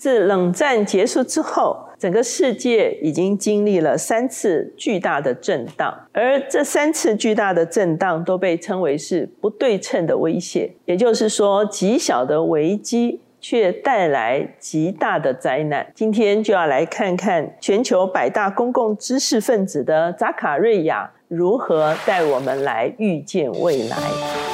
自冷战结束之后，整个世界已经经历了三次巨大的震荡，而这三次巨大的震荡都被称为是不对称的威胁，也就是说，极小的危机却带来极大的灾难。今天就要来看看全球百大公共知识分子的扎卡瑞亚如何带我们来预见未来。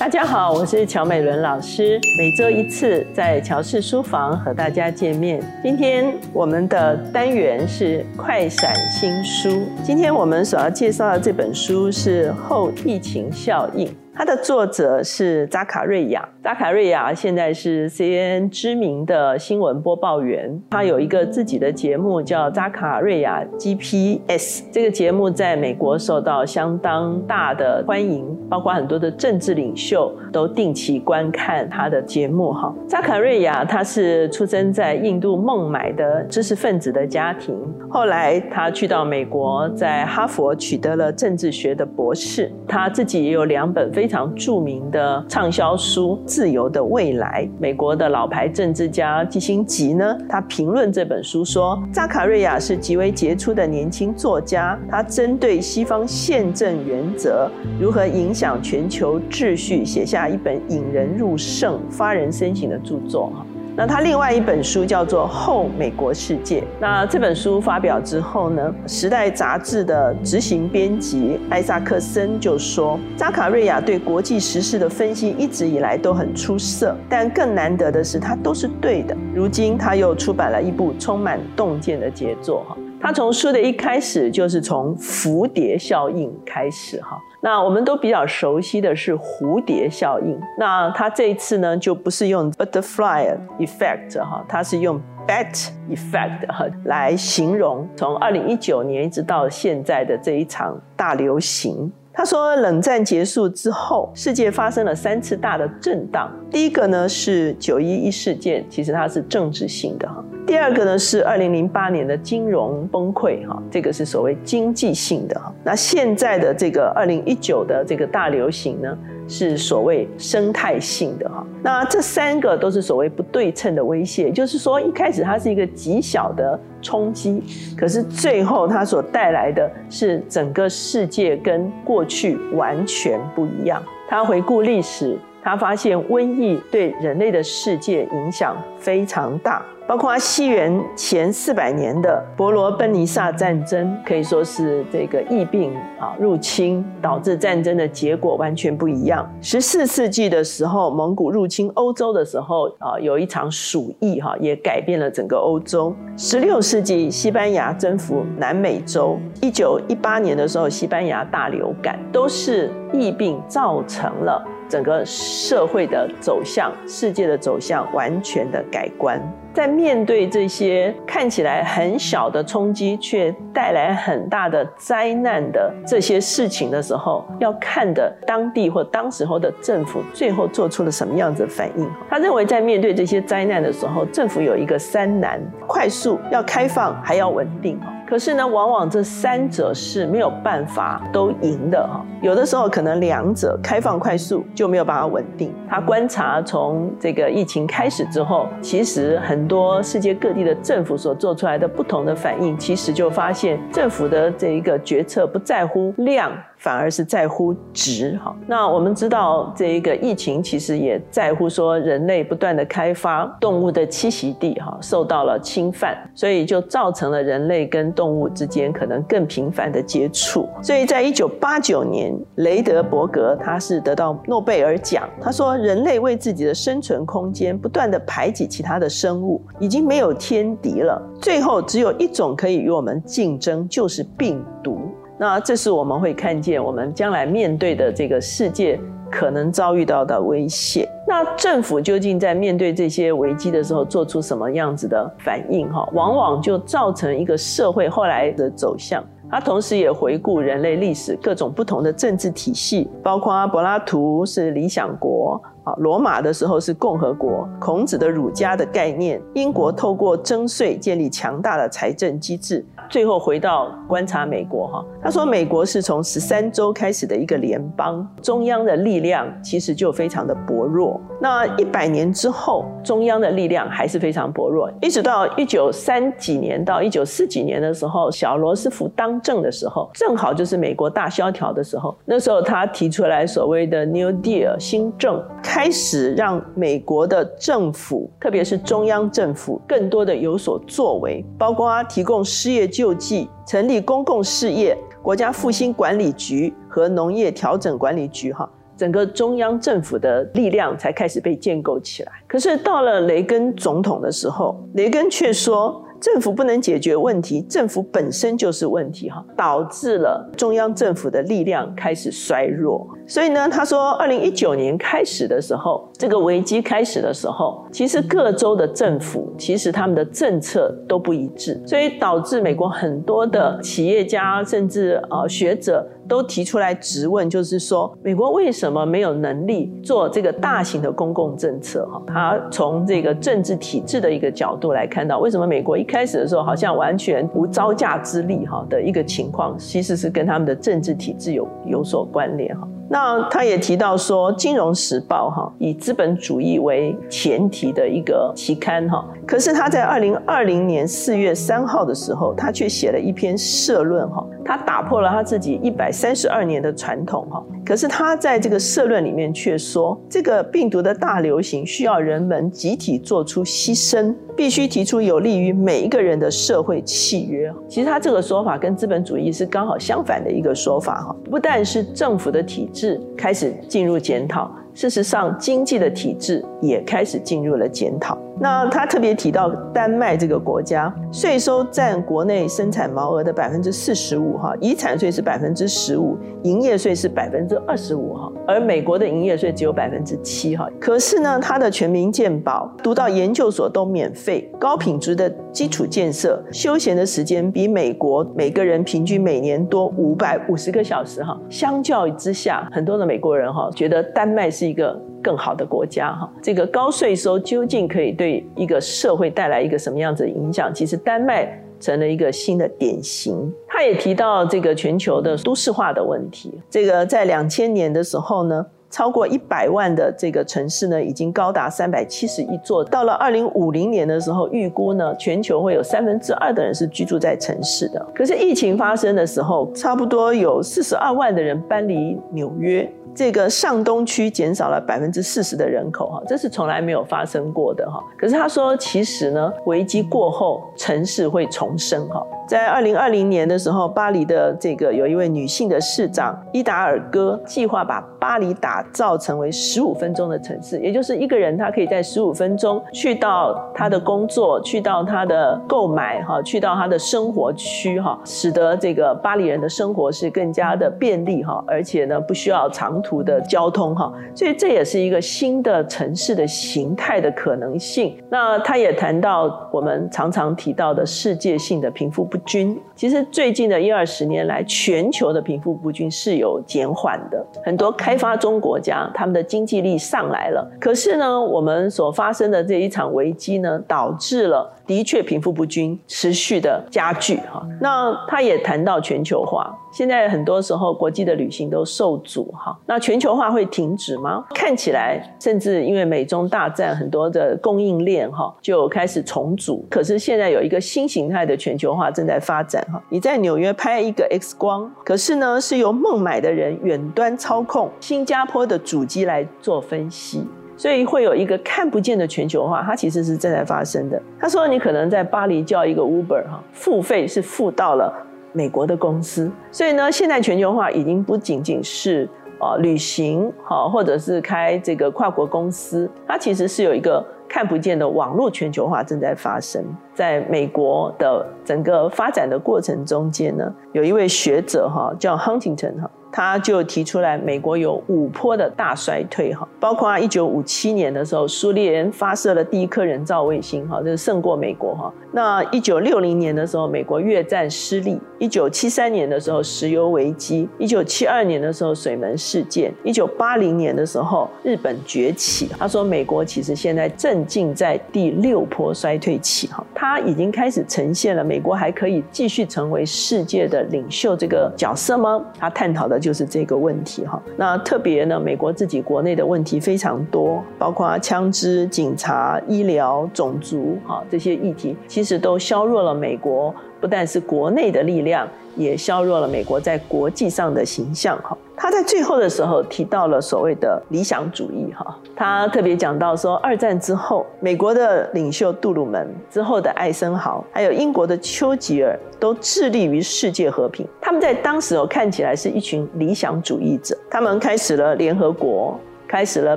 大家好，我是乔美伦老师，每周一次在乔氏书房和大家见面。今天我们的单元是快闪新书，今天我们所要介绍的这本书是后疫情效应。它的作者是扎卡瑞亚，扎卡瑞亚现在是 CNN 知名的新闻播报员，他有一个自己的节目叫扎卡瑞亚 GPS，这个节目在美国受到相当大的欢迎，包括很多的政治领袖都定期观看他的节目。哈，扎卡瑞亚他是出生在印度孟买的知识分子的家庭，后来他去到美国，在哈佛取得了政治学的博士，他自己也有两本非。非常著名的畅销书《自由的未来》，美国的老牌政治家基辛吉呢，他评论这本书说，扎卡瑞亚是极为杰出的年轻作家，他针对西方宪政原则如何影响全球秩序，写下一本引人入胜、发人深省的著作。那他另外一本书叫做《后美国世界》。那这本书发表之后呢，《时代》杂志的执行编辑艾萨克森就说：“扎卡瑞亚对国际时事的分析一直以来都很出色，但更难得的是他都是对的。如今他又出版了一部充满洞见的杰作。哈，他从书的一开始就是从蝴蝶效应开始。哈。”那我们都比较熟悉的是蝴蝶效应。那他这一次呢，就不是用 butterfly effect 哈，他是用 bat effect 哈来形容从二零一九年一直到现在的这一场大流行。他说，冷战结束之后，世界发生了三次大的震荡。第一个呢是九一一事件，其实它是政治性的哈。第二个呢是二零零八年的金融崩溃哈，这个是所谓经济性的哈。那现在的这个二零一九的这个大流行呢？是所谓生态性的哈，那这三个都是所谓不对称的威胁，就是说一开始它是一个极小的冲击，可是最后它所带来的是整个世界跟过去完全不一样。他回顾历史，他发现瘟疫对人类的世界影响非常大。包括西元前四百年的伯罗奔尼撒战争，可以说是这个疫病啊入侵导致战争的结果完全不一样。十四世纪的时候，蒙古入侵欧洲的时候啊，有一场鼠疫哈，也改变了整个欧洲。十六世纪，西班牙征服南美洲。一九一八年的时候，西班牙大流感，都是疫病造成了整个社会的走向、世界的走向完全的改观。在面对这些看起来很小的冲击，却带来很大的灾难的这些事情的时候，要看的当地或当时候的政府最后做出了什么样子的反应。他认为，在面对这些灾难的时候，政府有一个三难：快速、要开放，还要稳定。可是呢，往往这三者是没有办法都赢的哈。有的时候可能两者开放快速就没有办法稳定。他观察从这个疫情开始之后，其实很很多世界各地的政府所做出来的不同的反应，其实就发现政府的这一个决策不在乎量。反而是在乎值哈。那我们知道，这一个疫情其实也在乎说，人类不断的开发动物的栖息地哈，受到了侵犯，所以就造成了人类跟动物之间可能更频繁的接触。所以在一九八九年，雷德伯格他是得到诺贝尔奖，他说人类为自己的生存空间不断的排挤其他的生物，已经没有天敌了，最后只有一种可以与我们竞争，就是病毒。那这是我们会看见我们将来面对的这个世界可能遭遇到的威胁。那政府究竟在面对这些危机的时候做出什么样子的反应？哈，往往就造成一个社会后来的走向。他同时也回顾人类历史各种不同的政治体系，包括柏拉图是理想国啊，罗马的时候是共和国，孔子的儒家的概念，英国透过征税建立强大的财政机制。最后回到观察美国哈，他说美国是从十三州开始的一个联邦，中央的力量其实就非常的薄弱。那一百年之后，中央的力量还是非常薄弱，一直到一九三几年到一九四几年的时候，小罗斯福当政的时候，正好就是美国大萧条的时候，那时候他提出来所谓的 New Deal 新政，开始让美国的政府，特别是中央政府，更多的有所作为，包括提供失业救济、成立公共事业、国家复兴管理局和农业调整管理局，哈。整个中央政府的力量才开始被建构起来。可是到了雷根总统的时候，雷根却说。政府不能解决问题，政府本身就是问题哈，导致了中央政府的力量开始衰弱。所以呢，他说，二零一九年开始的时候，这个危机开始的时候，其实各州的政府其实他们的政策都不一致，所以导致美国很多的企业家甚至呃学者都提出来质问，就是说，美国为什么没有能力做这个大型的公共政策？哈，他从这个政治体制的一个角度来看到，为什么美国一开始的时候好像完全无招架之力哈的一个情况，其实是跟他们的政治体制有有所关联哈。那他也提到说，《金融时报》哈以资本主义为前提的一个期刊哈，可是他在二零二零年四月三号的时候，他却写了一篇社论哈，他打破了他自己一百三十二年的传统哈，可是他在这个社论里面却说，这个病毒的大流行需要人们集体做出牺牲，必须提出有利于每一个人的社会契约。其实他这个说法跟资本主义是刚好相反的一个说法哈，不但是政府的体制。开始进入检讨，事实上，经济的体制也开始进入了检讨。那他特别提到丹麦这个国家，税收占国内生产毛额的百分之四十五，哈，遗产税是百分之十五，营业税是百分之二十五，哈，而美国的营业税只有百分之七，哈。可是呢，它的全民健保、读到研究所都免费，高品质的基础建设、休闲的时间比美国每个人平均每年多五百五十个小时，哈。相较之下，很多的美国人哈觉得丹麦是一个。更好的国家哈，这个高税收究竟可以对一个社会带来一个什么样子的影响？其实丹麦成了一个新的典型。他也提到这个全球的都市化的问题。这个在两千年的时候呢，超过一百万的这个城市呢，已经高达三百七十一座。到了二零五零年的时候，预估呢，全球会有三分之二的人是居住在城市的。可是疫情发生的时候，差不多有四十二万的人搬离纽约。这个上东区减少了百分之四十的人口，哈，这是从来没有发生过的，哈。可是他说，其实呢，危机过后，城市会重生，哈。在二零二零年的时候，巴黎的这个有一位女性的市长伊达尔戈计划把巴黎打造成为十五分钟的城市，也就是一个人他可以在十五分钟去到他的工作，去到他的购买，哈，去到他的生活区，哈，使得这个巴黎人的生活是更加的便利，哈，而且呢不需要长途的交通，哈，所以这也是一个新的城市的形态的可能性。那他也谈到我们常常提到的世界性的贫富不。均其实最近的一二十年来，全球的贫富不均是有减缓的。很多开发中国家，他们的经济力上来了，可是呢，我们所发生的这一场危机呢，导致了。的确，贫富不均持续的加剧哈。那他也谈到全球化，现在很多时候国际的旅行都受阻哈。那全球化会停止吗？看起来，甚至因为美中大战，很多的供应链哈就开始重组。可是现在有一个新形态的全球化正在发展哈。你在纽约拍一个 X 光，可是呢是由孟买的人远端操控新加坡的主机来做分析。所以会有一个看不见的全球化，它其实是正在发生的。他说，你可能在巴黎叫一个 Uber 哈，付费是付到了美国的公司。所以呢，现在全球化已经不仅仅是啊旅行哈，或者是开这个跨国公司，它其实是有一个看不见的网络全球化正在发生。在美国的整个发展的过程中间呢，有一位学者哈叫 Huntington 哈。他就提出来，美国有五波的大衰退哈，包括一九五七年的时候，苏联发射了第一颗人造卫星哈，这是胜过美国哈。那一九六零年的时候，美国越战失利；一九七三年的时候，石油危机；一九七二年的时候，水门事件；一九八零年的时候，日本崛起。他说，美国其实现在正正在第六波衰退期哈，它已经开始呈现了美国还可以继续成为世界的领袖这个角色吗？他探讨的就是这个问题哈。那特别呢，美国自己国内的问题非常多，包括枪支、警察、医疗、种族哈这些议题，其实都削弱了美国不但是国内的力量，也削弱了美国在国际上的形象哈。他在最后的时候提到了所谓的理想主义，哈，他特别讲到说，二战之后，美国的领袖杜鲁门之后的艾森豪，还有英国的丘吉尔，都致力于世界和平。他们在当时哦，看起来是一群理想主义者，他们开始了联合国。开始了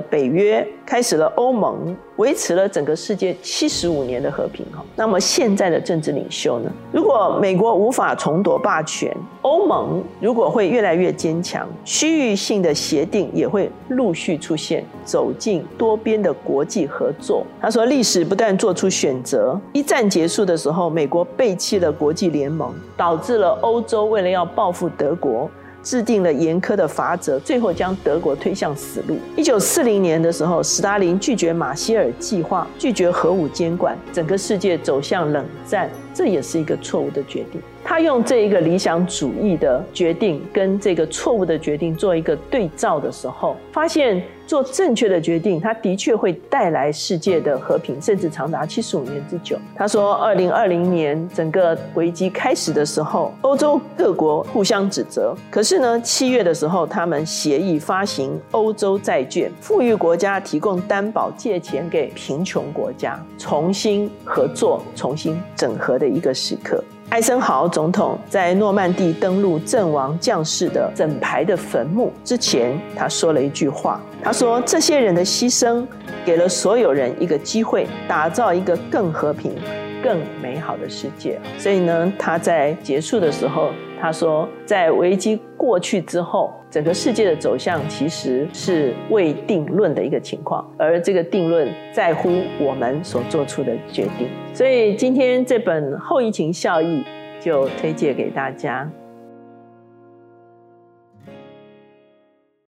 北约，开始了欧盟，维持了整个世界七十五年的和平哈。那么现在的政治领袖呢？如果美国无法重夺霸权，欧盟如果会越来越坚强，区域性的协定也会陆续出现，走进多边的国际合作。他说，历史不断做出选择。一战结束的时候，美国背弃了国际联盟，导致了欧洲为了要报复德国。制定了严苛的法则，最后将德国推向死路。一九四零年的时候，斯大林拒绝马歇尔计划，拒绝核武监管，整个世界走向冷战，这也是一个错误的决定。他用这一个理想主义的决定跟这个错误的决定做一个对照的时候，发现做正确的决定，他的确会带来世界的和平，甚至长达七十五年之久。他说，二零二零年整个危机开始的时候，欧洲各国互相指责，可是呢，七月的时候，他们协议发行欧洲债券，富裕国家提供担保，借钱给贫穷国家，重新合作、重新整合的一个时刻。艾森豪总统在诺曼底登陆阵亡将士的整排的坟墓之前，他说了一句话。他说：“这些人的牺牲，给了所有人一个机会，打造一个更和平、更美好的世界。”所以呢，他在结束的时候，他说：“在危机过去之后。”整个世界的走向其实是未定论的一个情况，而这个定论在乎我们所做出的决定。所以今天这本《后疫情效益》就推荐给大家。